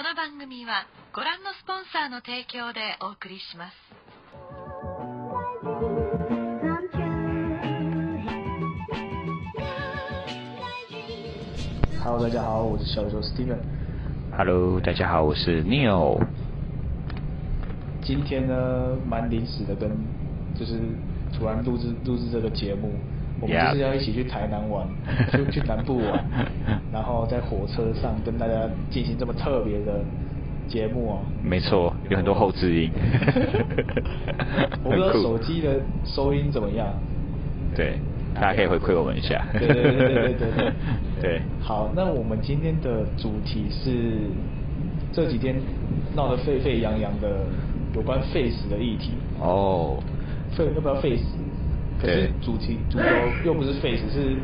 この番組はご覧のスポンサーの提供でお送りします Hello，大家好，我是小宇宙 Steven。Hello，大家好，我是 Neil。今天呢，蛮临时的跟，就是突然录制录制这个节目，我们就是要一起去台南玩，去去南部玩，然后在火车上跟大家进行这么特别的节目哦。没错，有很多后置音。我不知道手机的收音怎么样。对，大家可以回馈我们一下。对对对对对对对。对 好，那我们今天的主题是这几天闹得沸沸扬扬的有关 face 的议题。哦，肺要不要 face？可是对主题主轴又不是 face，是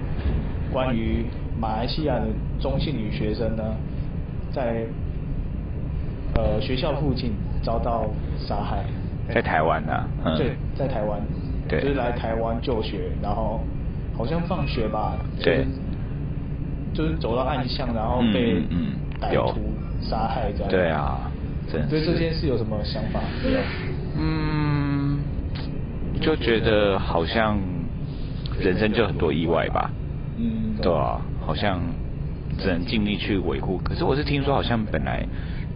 关于马来西亚的中性女学生呢，在呃学校附近遭到杀害。在台湾呐、嗯对，在台湾，对就是来台湾就学，然后好像放学吧，对就是就是走到暗巷，然后被嗯歹徒杀害这样。对啊，对这件事有什么想法？没有。嗯，就觉得好像人生就很多意外吧。嗯，对啊，好像只能尽力去维护。可是我是听说，好像本来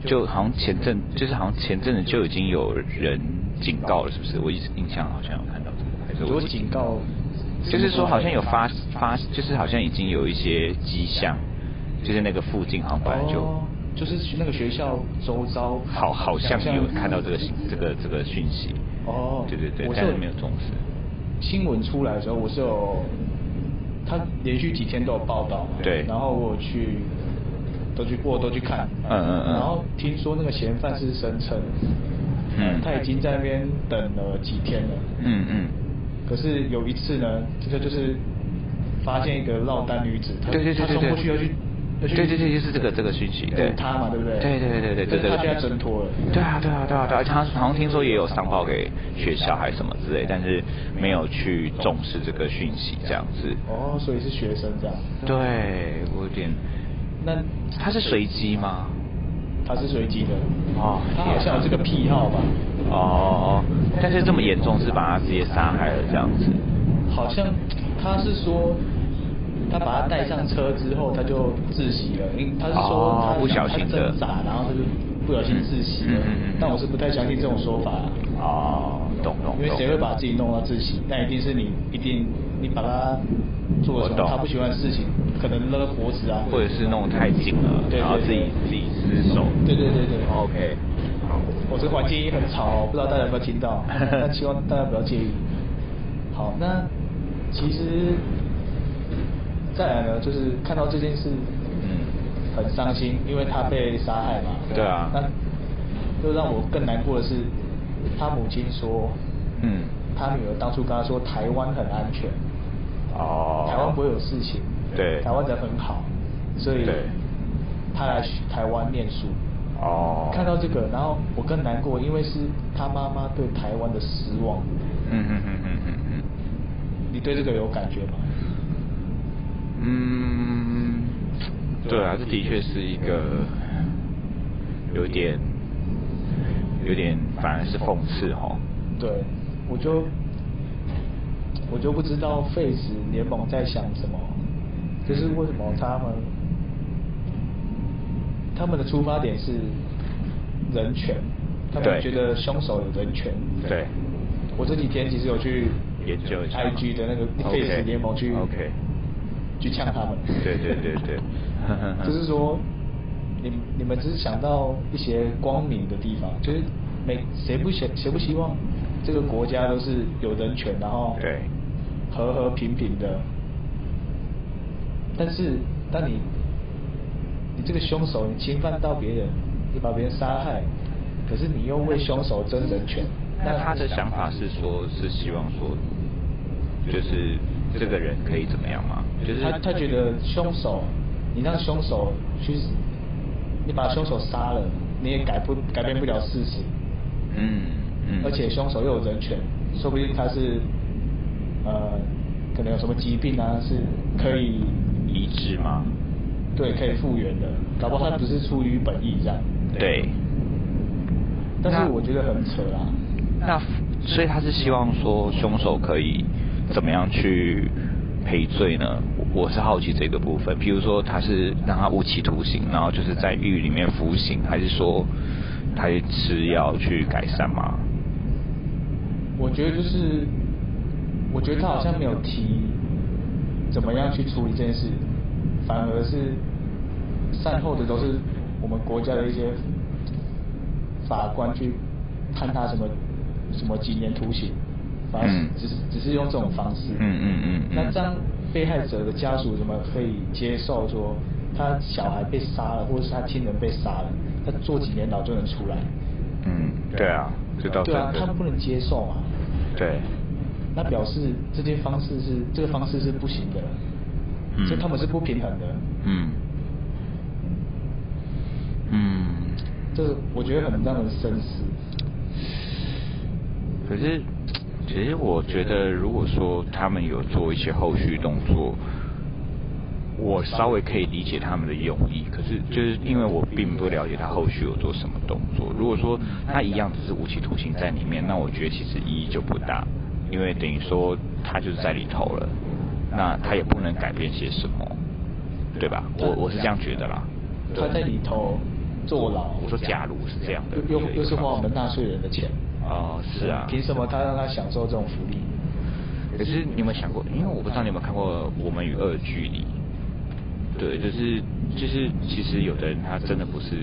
就好像前阵，就是好像前阵子就已经有人警告了，是不是？我一直印象好像有看到这个，还是我有警告，就是说好像有发发，就是好像已经有一些迹象，就是那个附近好像本来就。哦就是去那个学校周遭，好，好像有看到这个信这个这个讯息。哦，对对对我，但是没有重视。新闻出来的时候，我是有，他连续几天都有报道，对。然后我去，都去我都去看，嗯嗯嗯。然后听说那个嫌犯是声称，嗯。他已经在那边等了几天了，嗯嗯。可是有一次呢，这个就是发现一个落单女子，她对对对对她冲过去，要去对对对，就是这个这个讯息，对他嘛，对不对？对对对对对对对。可是她现在挣脱了，对啊对啊对啊对啊，他好像听说也有上报给学校还是什么之类，但是没有去重视这个讯息这样子。哦，所以是学生这样，对，我有点。那他是随机吗？他是随机的，哦他好像有这个癖好吧？哦，但是这么严重是把他直接杀害了这样子。好像他是说，他把他带上车之后，他就窒息了。因他是说他、哦不小心挣扎，然后他就不小心窒息了。嗯嗯嗯嗯但我是不太相信这种说法、哦，懂懂懂。因为谁会把自己弄到窒息？那一定是你一定你把他做了什么他不喜欢的事情，可能勒脖子啊，或者是弄太紧了，对对然后自己自己失手。对对对对。OK，我这个环境也很吵哦，不知道大家有没有听到？那希望大家不要介意。好，那其实再来呢，就是看到这件事，嗯，很伤心，因为他被杀害嘛。对啊那又让我更难过的是，他母亲说，嗯，他女儿当初跟他说台湾很安全，哦，台湾不会有事情，对台湾人很好，所以对他来台湾念书。哦，看到这个，然后我更难过，因为是他妈妈对台湾的失望。嗯嗯嗯嗯嗯嗯，你对这个有感觉吗？嗯，对啊，这的确是一个有点有点反而是讽刺哈。对，我就我就不知道 Face 联盟在想什么，就是为什么他们他们的出发点是人权，他们觉得凶手有人权。对，我这几天其实有去研究 IG 的那个 Face 联盟去 OK 去呛他们。对对对对 就是说，你你们只是想到一些光明的地方，就是每谁不希谁不希望这个国家都是有人权，然后对和和平平的。但是当你你这个凶手你侵犯到别人，你把别人杀害，可是你又为凶手争人权，那他的想法是说，是希望说，就是这个人可以怎么样吗？就是他他觉得凶手，你让凶手去，你把凶手杀了，你也改不改变不了事实。嗯嗯，而且凶手又有人权，说不定他是呃，可能有什么疾病啊，是可以医治吗？对可以复原的，搞不好他不是出于本意这样。对。但是我觉得很扯啊。那所以他是希望说凶手可以怎么样去赔罪呢？我是好奇这个部分。比如说他是让他无期徒刑，然后就是在狱里面服刑，还是说他去吃药去改善吗？我觉得就是，我觉得他好像没有提怎么样去处理这件事，反而是善后的都是我们国家的一些法官去判他什么什么几年徒刑，嗯只是只是用这种方式。嗯嗯嗯嗯那这样被害者的家属怎么可以接受说他小孩被杀了，或者是他亲人被杀了，他坐几年牢就能出来？嗯，对啊，这倒对啊，他们不能接受嘛。对，那表示这些方式是这个方式是不行的，嗯所以他们是不平衡的。嗯嗯。这我觉得很让人深思。可是，其实我觉得，如果说他们有做一些后续动作，我稍微可以理解他们的用意。可是，就是因为我并不了解他后续有做什么动作。如果说他一样只是无期徒刑在里面，那我觉得其实意义就不大，因为等于说他就是在里头了，那他也不能改变些什么，对吧？我我是这样觉得啦。他在里头坐牢，我说假如是这样的又又又是花我们纳税人的钱。哦，是啊。凭什么他让他享受这种福利？可是你有没有想过？因为我不知道你有没有看过《我们与恶的距离》。对，就是就是，其实有的人他真的不是，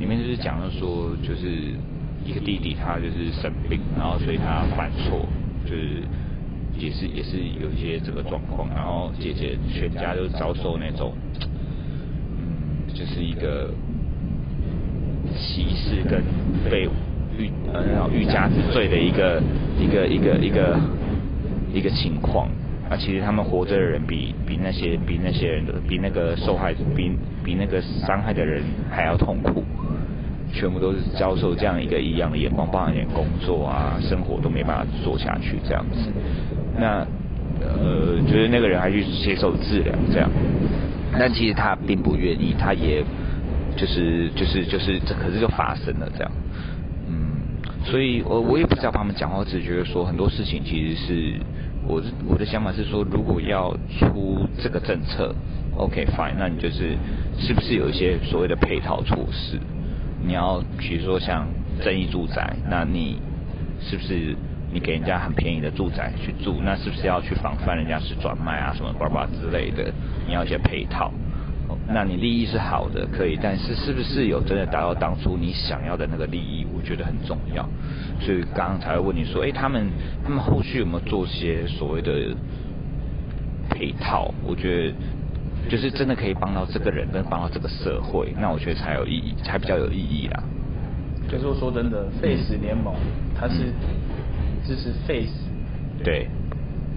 里面就是讲到说，就是一个弟弟他就是生病，然后所以他犯错，就是也是也是有一些这个状况，然后姐姐全家都遭受那种，嗯，就是一个歧视跟被欲呃那种欲加之罪的一个一个一个一个一个情况。啊，其实他们活着的人比比那些比那些人的比那个受害者比比那个伤害的人还要痛苦，全部都是遭受这样一个异样的眼光，包含连工作啊、生活都没办法做下去这样子。那呃，就是那个人还去接受治疗这样，但其实他并不愿意，他也就是就是就是这可是就发生了这样，所以我我也不知道他们讲话，我只是觉得说很多事情其实是我我的想法是说，如果要出这个政策，OK fine，那你就是是不是有一些所谓的配套措施？你要比如说像争议住宅，那你是不是你给人家很便宜的住宅去住，那是不是要去防范人家是转卖啊什么叭叭之类的？你要一些配套。哦那你利益是好的，可以，但是是不是有真的达到当初你想要的那个利益？我觉得很重要。所以刚刚才会问你说，哎、他们他们后续有没有做些所谓的配套？我觉得就是真的可以帮到这个人，跟帮到这个社会，那我觉得才有意义，才比较有意义啦。可是我说真的，Face 联盟它是支持 Face，对，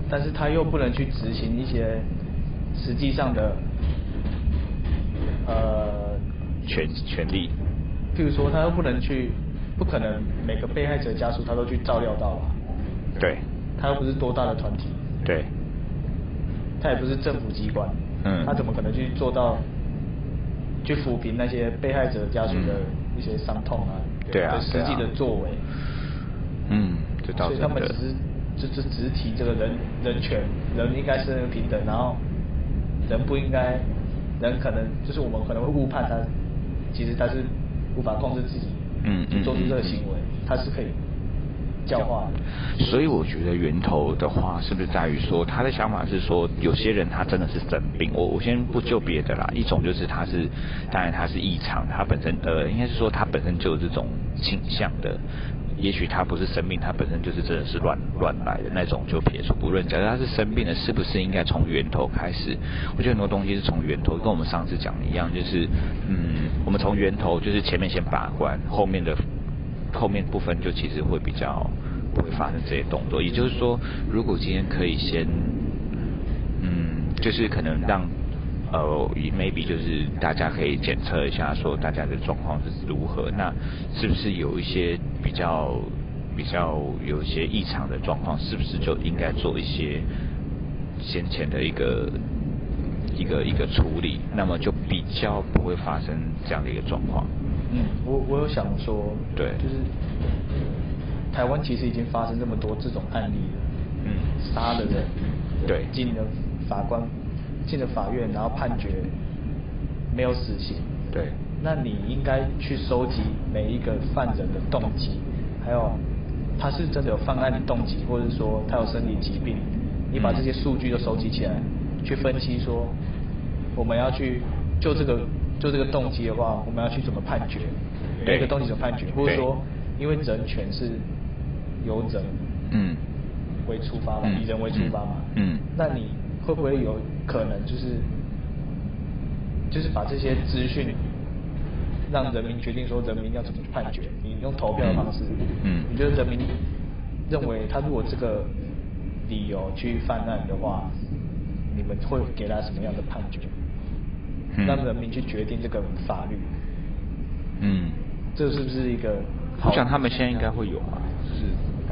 但是他又不能去执行一些实际上的呃，权权利，譬如说他又不能去，不可能每个被害者家属他都去照料到吧？对，他又不是多大的团体，对，他也不是政府机关，嗯。他怎么可能去做到去抚平那些被害者家属的一些伤痛啊？对啊实际的作为，嗯，这倒所以他们只是就就只是提这个人人权，人应该是平等，然后人不应该，人可能就是我们可能会误判他，其实他是无法控制自己，嗯嗯做出这个嗯行为，他是可以教化的。所以我觉得源头的话，是不是在于说他的想法是说，有些人他真的是生病。我我先不就别的啦，一种就是他是，当然他是异常，他本身呃，应该是说他本身就有这种倾向的。也许他不是生病，他本身就是真的是乱乱来的那种，就撇除不论。假如他是生病的，是不是应该从源头开始？我觉得很多东西是从源头，跟我们上次讲的一样，就是嗯，我们从源头就是前面先把关，后面的后面部分就其实会比较不会发生这些动作。也就是说，如果今天可以先，嗯，就是可能让呃，maybe 就是大家可以检测一下，说大家的状况是如何，那是不是有一些比较比较有一些异常的状况，是不是就应该做一些先前的一个一个一个处理，那么就比较不会发生这样的一个状况。嗯，我我有想说，对就是台湾其实已经发生这么多这种案例了，嗯。杀了人，对。今年的法官进了法院，然后判决没有死刑，对。那你应该去收集每一个犯人的动机，还有他是真的有犯案的动机，或者说他有生理疾病，你把这些数据都收集起来，去分析说我们要去就这个就这个动机的话，我们要去怎么判决，对。每个动机怎么判决，或者说因为人权是由人嗯。为出发嘛，嗯。以人为出发嘛，嗯。那你会不会有可能就是就是把这些资讯让人民决定说人民要怎么判决？你用投票的方式，嗯你觉得人民认为他如果这个理由去犯案的话，你们会给他什么样的判决？嗯让人民去决定这个法律，嗯，这是不是一个好？我想他们现在应该会有吧，就是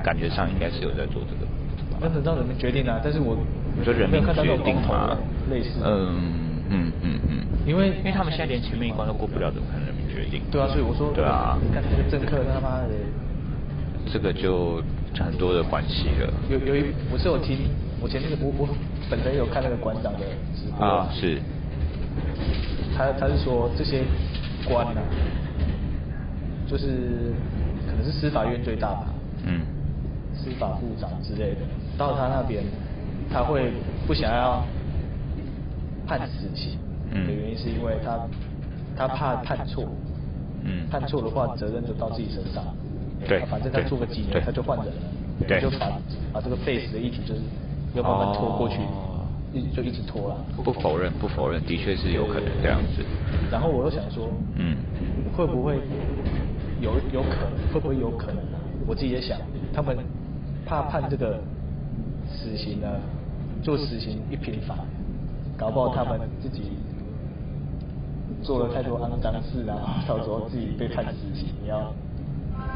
感觉上应该是有在做这个。那等到人民决定啊，但是我你说人民没有看到那决定种公投吗？类似，嗯嗯嗯嗯，因为因为他们现在连前面一关都过不了，怎么可能人民决定？对啊，所以我说，对啊，你看这个政客他妈的，这个就很多的关系了。有有一，我是有听，我前那个我我本人有看那个馆长的直播啊，是，他他是说这些官啊，就是可能是司法院最大吧，嗯司法部长之类的，到他那边他会不想要判死刑嗯的原因是因为他他怕判错，嗯判错的话责任就到自己身上，对反正他对做个几年他就换人了，对就把把这个 face 的议题就是要慢慢拖过去哦，一就一直拖了。不否认不否认，的确是有可能这样子。然后我又想说，嗯会不会有有可能？会不会有可能啊？我自己也想，他们怕判这个死刑呢，做死刑一平反，搞不好他们自己做了太多肮脏事啊，到时候自己被判死刑，也要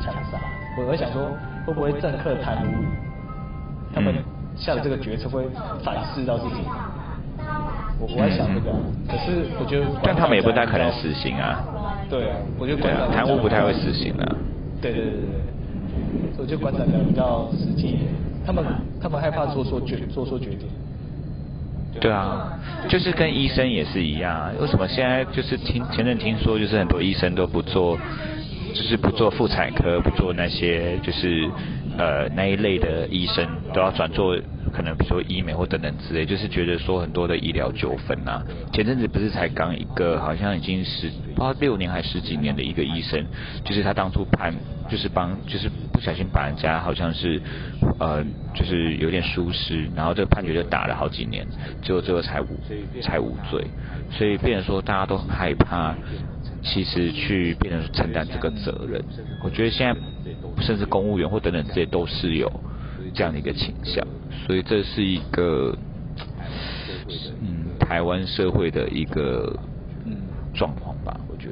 枪杀。我我想说，会不会政客贪污，他们嗯下了这个决策会反噬到自己？我我在想这个啊、可是我觉得，但他们也不太可能死刑啊。对啊，我觉得对啊，贪污不太会死刑啊。对对对对对，我觉得馆长讲比较实际一点，他们他们害怕做错决做错决定。对啊，就是跟医生也是一样啊。为什么现在就是听前阵听说，就是很多医生都不做，就是不做妇产科，不做那些就是呃那一类的医生，都要转做可能比如说医美或等等之类，就是觉得说很多的医疗纠纷啊。前阵子不是才刚一个好像已经十不知道六年还十几年的一个医生，就是他当初判就是帮就是不小心把人家好像是呃就是有点疏失，然后这个判决就打了好几年，结果最后才无才无罪，所以变成说大家都很害怕，其实去变成承担这个责任。我觉得现在甚至公务员或等等这些都是有这样的一个倾向，所以这是一个嗯台湾社会的一个嗯状况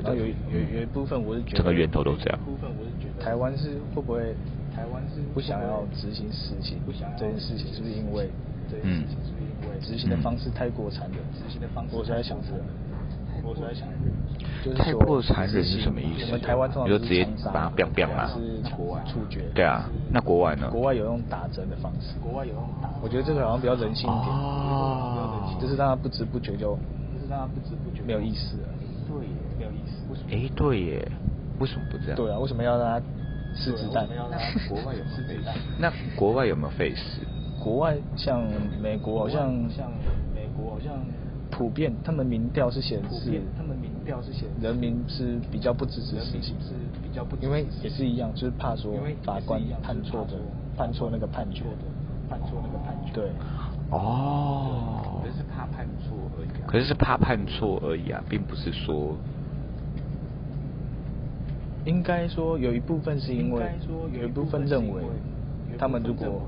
有有有一部分我是觉得，整个源头都这样。部分我是觉得台湾是会不会台湾是不想要执行死刑这件事情，是不是因为这件事情是不是因为执行的方式太过残忍？执行的方式，我是在想这个。我是在想，就是太过残忍是什么意思我们台湾通常就直接是枪杀把它 biang biang 吗是国外处决。对啊，那国外呢？国外有用打针的方式，国外有用打，我觉得这个好像比较人性一点，哦就是让他不知不觉就，就是让他不知不觉没有意思了？哎，对耶，为什么不这样？对啊，为什么要让他吃子弹？国外有吃子弹？那国外有没有 face？国外像美国好像像美国好像普遍，他们民调是显示，他们民调是显示人民是比较不支持死刑，是比较不，因为也是一样，就是怕说法官判错的判错那个判决，判错那个判决，对。哦，可是怕判错而已、可是是怕判错而已啊，并不是说应该说有一部分是因为有一部分认为，他们如果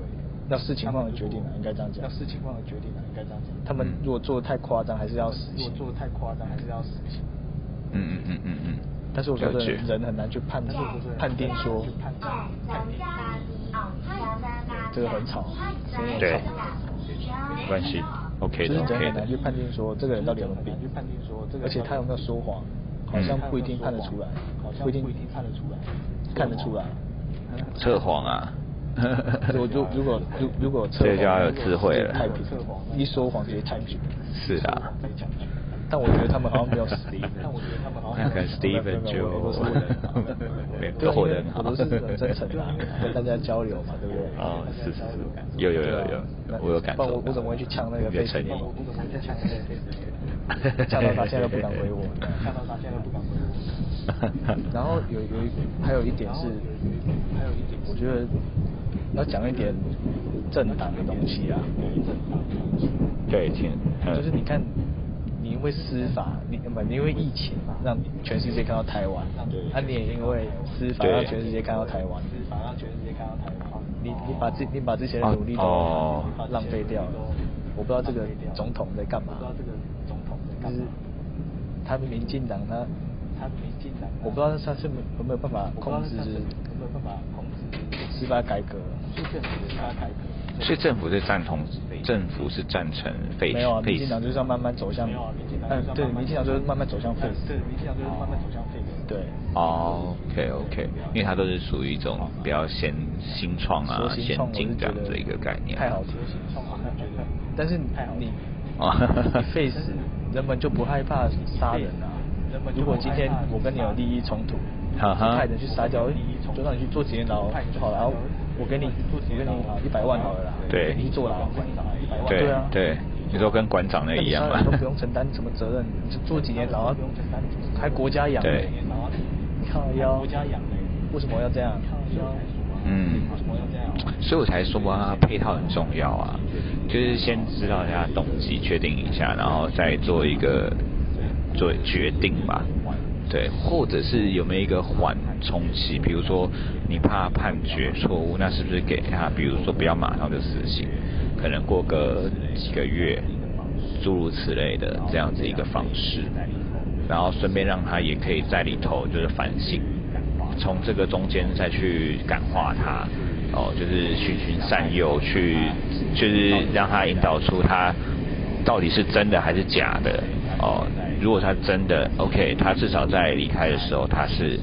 要视情况的决定啊，应该这样讲。要视情况的决定了，应该这样讲。他们如果做的太夸张，还是要死刑。如果做的太夸张，还是要死刑。嗯嗯嗯嗯嗯。但是我觉得人很难去判判定说，这个很吵，对吵。没关系，OK 的就是人很难去。判定说这个人到底有没有病，而且他有没有说谎。好像不一定看得出来，好像不一定看得出来，看得出来。测谎啊。如如如果如如果测这就要有智慧了。太平，一说谎直接太平。是啊。但我觉得他们好像没有 Steven，但我觉得他们好像跟 Steven 就都活得我都是很真诚的，跟大家交流嘛，对不对？啊，是是是，有有有有，我有感受。我我怎么会去呛那个 face？我怎么会去呛那个 face？呛到他现在都不敢回我，吓到他现在都不敢回我。然后有有一还有一点是，还有一点，我觉得要讲一点政党的东西啊。对，请，就是你看。你因为司法，你不，你因为疫情嘛让全世界看到台湾，啊，你也因为司法让全世界看到台湾，司法让全世界看到台湾，你你把这你把这些努力都浪费掉了，我不知道这个总统在干嘛，不知道这个总统在干嘛，他们民进党他，他民进党，我不知道他是有没有办法控制，有没有办法控制司法改革，是政府司法改革。所以政府是赞同，政府是赞成废没有啊，民进党就是要慢慢走向，嗯，对，民进党就是慢慢走向废对，民进党就是慢慢走向废对。哦，OK OK，因为它都是属于一种比较先新创啊、先进这样的一个概念。太好听，但是你，啊，废死，人们就不害怕杀人啊。如果今天我跟你有利益冲突，派人去杀掉，就让你去做几年牢就好了。我给你，我给你一百万好了啦。对。你坐牢，一百万。对啊。对。你说跟馆长那一样嘛。都不用承担什么责任，你就坐几年牢，还国家养。对。靠腰。国家养为什么要这样？嗯。所以我才说啊，配套很重要啊，就是先知道一下动机，确定一下，然后再做一个做决定吧。对，或者是有没有一个缓冲期？比如说你怕判决错误，那是不是给他，比如说不要马上就死刑，可能过个几个月，诸如此类的这样子一个方式，然后顺便让他也可以在里头就是反省，从这个中间再去感化他，哦，就是循循善诱，去就是让他引导出他到底是真的还是假的，哦。如果他真的 OK，他至少在离开的时候，他是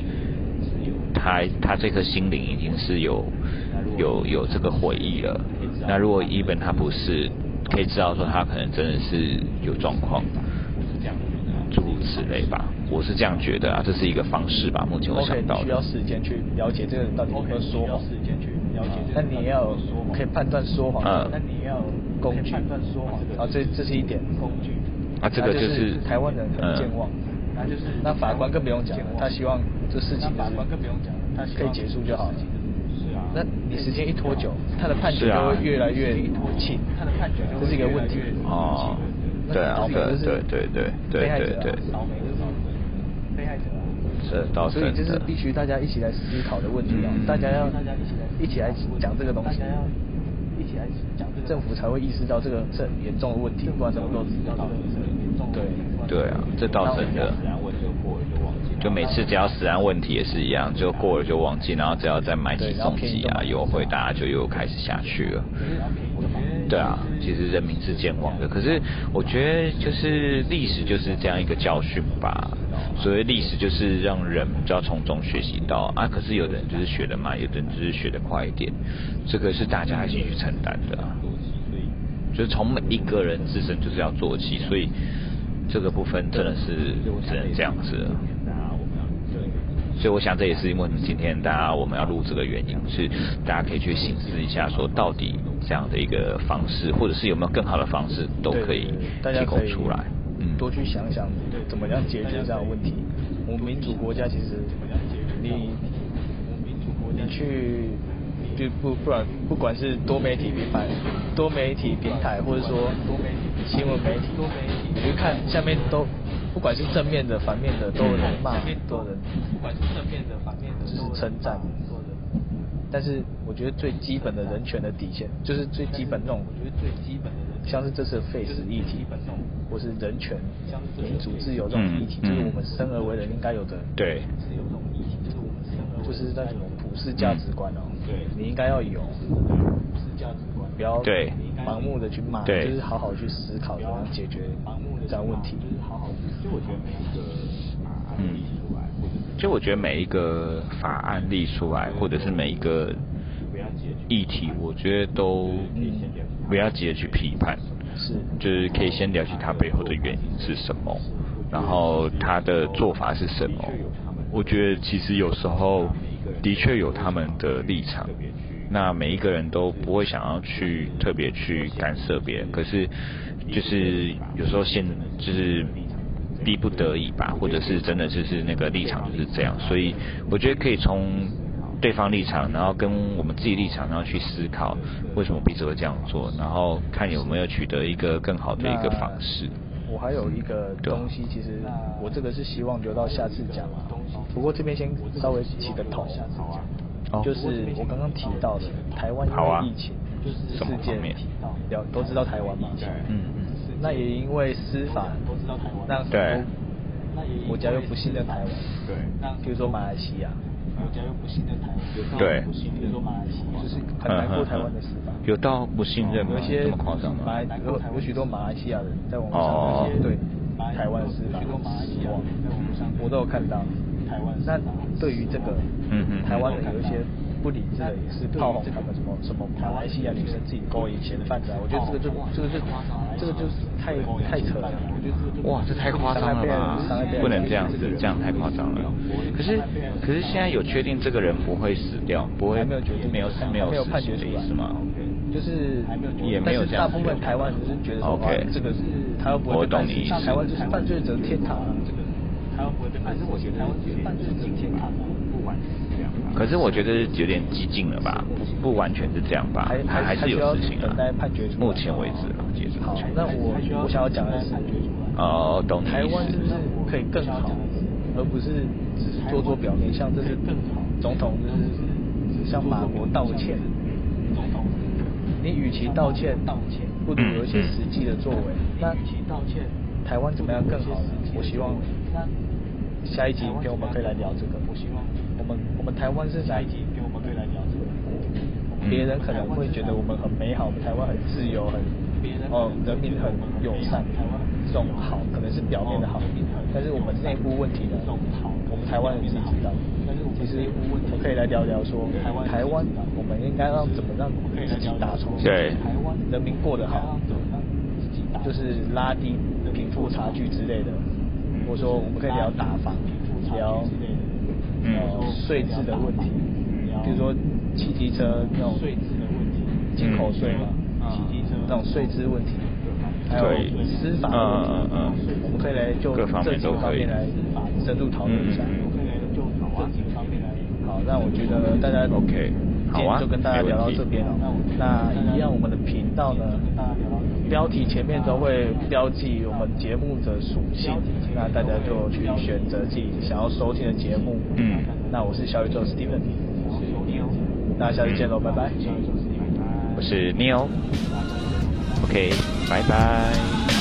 他他这颗心灵已经是有有有这个回忆了。那如果一本他不是，可以知道说他可能真的是有状况，诸如此类吧。我是这样觉得啊，这是一个方式吧。目前我想到的。需要时间去了解这个人到底有没有说谎。那你要可以判断说谎，那你要工具判断说谎。啊，这这是一点工具。啊，这个就是台湾人很健忘，那就是那法官更不用讲了，他希望这事情法官更不用讲了，他可以结束就好了。是啊，那你时间一拖久，他的判决就会越来越轻，他的判决这是一个问题。哦，对啊，对对对对对被害者，倒霉就是被害者。是，倒所以这是必须大家一起来思考的问题啊！大家要大家一起来讲这个东西。一起来讲，政府才会意识到这个是很严重的问题，不然怎么都知道对对啊，这倒真的。就每次只要死安问题也是一样，就过了就忘记，然后只要再买起送机啊优惠，大家就又开始下去了。对啊，其实人民是健忘的，可是我觉得就是历史就是这样一个教训吧。所谓历史就是让人就要从中学习到啊，可是有的人就是学的慢，有的人就是学的快一点，这个是大家一起去承担的。就是从每一个人自身就是要做起，所以这个部分真的是只能这样子。所以我想这也是因为今天大家我们要录这个原因，是大家可以去醒思一下，说到底这样的一个方式，或者是有没有更好的方式，都可以提供出来。嗯，多去想想怎么样解决这样的问题。我们民主国家其实，你你去。就不不然，不管是多媒体平台、多媒体平台，或者说新闻媒体，你就看下面都，不管是正面的、反面的，都有人骂，都有人，不管是正面的、反面的，就是称赞。但是我觉得最基本的人权的底线，就是最基本那种，我觉得最基本的人，像是这次废死议题，或是人权、民主、自由这种议题，就是我们生而为人应该有的。对。自由这种议题，就是我们生而就是那种普世价值观哦。对，你应该要有普世价值观，不要盲目的去骂，就是好好去思考怎么解决这样问题。就是好好，就我觉得每一个嗯，就我觉得每一个法案立出来，或者是每一个议题，我觉得都不要急着去批判，是，就是可以先了解它背后的原因是什么，然后他的做法是什么。我觉得其实有时候的确有他们的立场，那每一个人都不会想要去特别去干涉别人，可是就是有时候现就是逼不得已吧，或者是真的就是那个立场就是这样，所以我觉得可以从对方立场，然后跟我们自己立场，然后去思考为什么彼此会这样做，然后看有没有取得一个更好的一个方式。我还有一个东西，其实我这个是希望留到下次讲啊。不过这边先稍微起个头，就是我刚刚提到的台湾因为疫情就是事件，了都知道台湾嘛，嗯嗯，那也因为司法让很多国家又不信任台湾，对，比如说马来西亚。国家又不信任台湾，对，比如说马来西亚，就是很难过台湾的司法。有到不信任吗？有些这么夸张吗？马来有有许多马来西亚人在网上那些对台湾的司法失望，我都有看到。台湾那对于这个，嗯嗯，台湾的有一些。不理智的也是炮轰他们什么什么马来西亚女生自己勾引嫌犯子，我觉得这个就这个就这个就是太太扯了。哇，这太夸张了吧？不能这样子，这样太夸张了。可是可是现在有确定这个人不会死掉，不会没有决定，没有没有判决的意思吗？就是也没有这样。大部分台湾人是觉得说，这个是他又不会判死，台湾就是犯罪者天堂台湾不会被判死，我觉得台湾就是犯罪者天堂啊，不管。可是我觉得有点激进了吧，不不完全是这样吧，还还是有事情啊。目前为止啊，截止好，那我我想要讲的是，哦，懂台湾是不是可以更好，而不是只是做做表面，像这是总统就是向马国道歉。总统，你与其道歉，道歉，不如有一些实际的作为。那与其道歉，台湾怎么样更好？我希望下一集影片我们可以来聊这个。我希望。我们我们台湾是下一集？给我们可以来聊这个。别人可能会觉得我们很美好，我们台湾很自由，很哦人民很友善，这种好可能是表面的好，但是我们内部问题呢？我们台湾人自己知道。其实我可以来聊聊说，台湾我们应该让怎么让自己打从对人民过得好，就是拉低贫富差距之类的。或者说我们可以聊打房，聊。呃，税制的问题，比如说汽机车那种税制的问题，进口税嘛，汽机车那种税制问题，还有司法问题，我们可以来就这几个方面来深入讨论一下。好，那我觉得大家 OK，就跟大家聊到这边了。那一样，我们的频道呢？标题前面都会标记我们节目的属性，那大家就去选择自己想要收听的节目。嗯，那我是小宇宙 Steven，那下次见喽，拜拜。我是 Neil，OK，拜拜。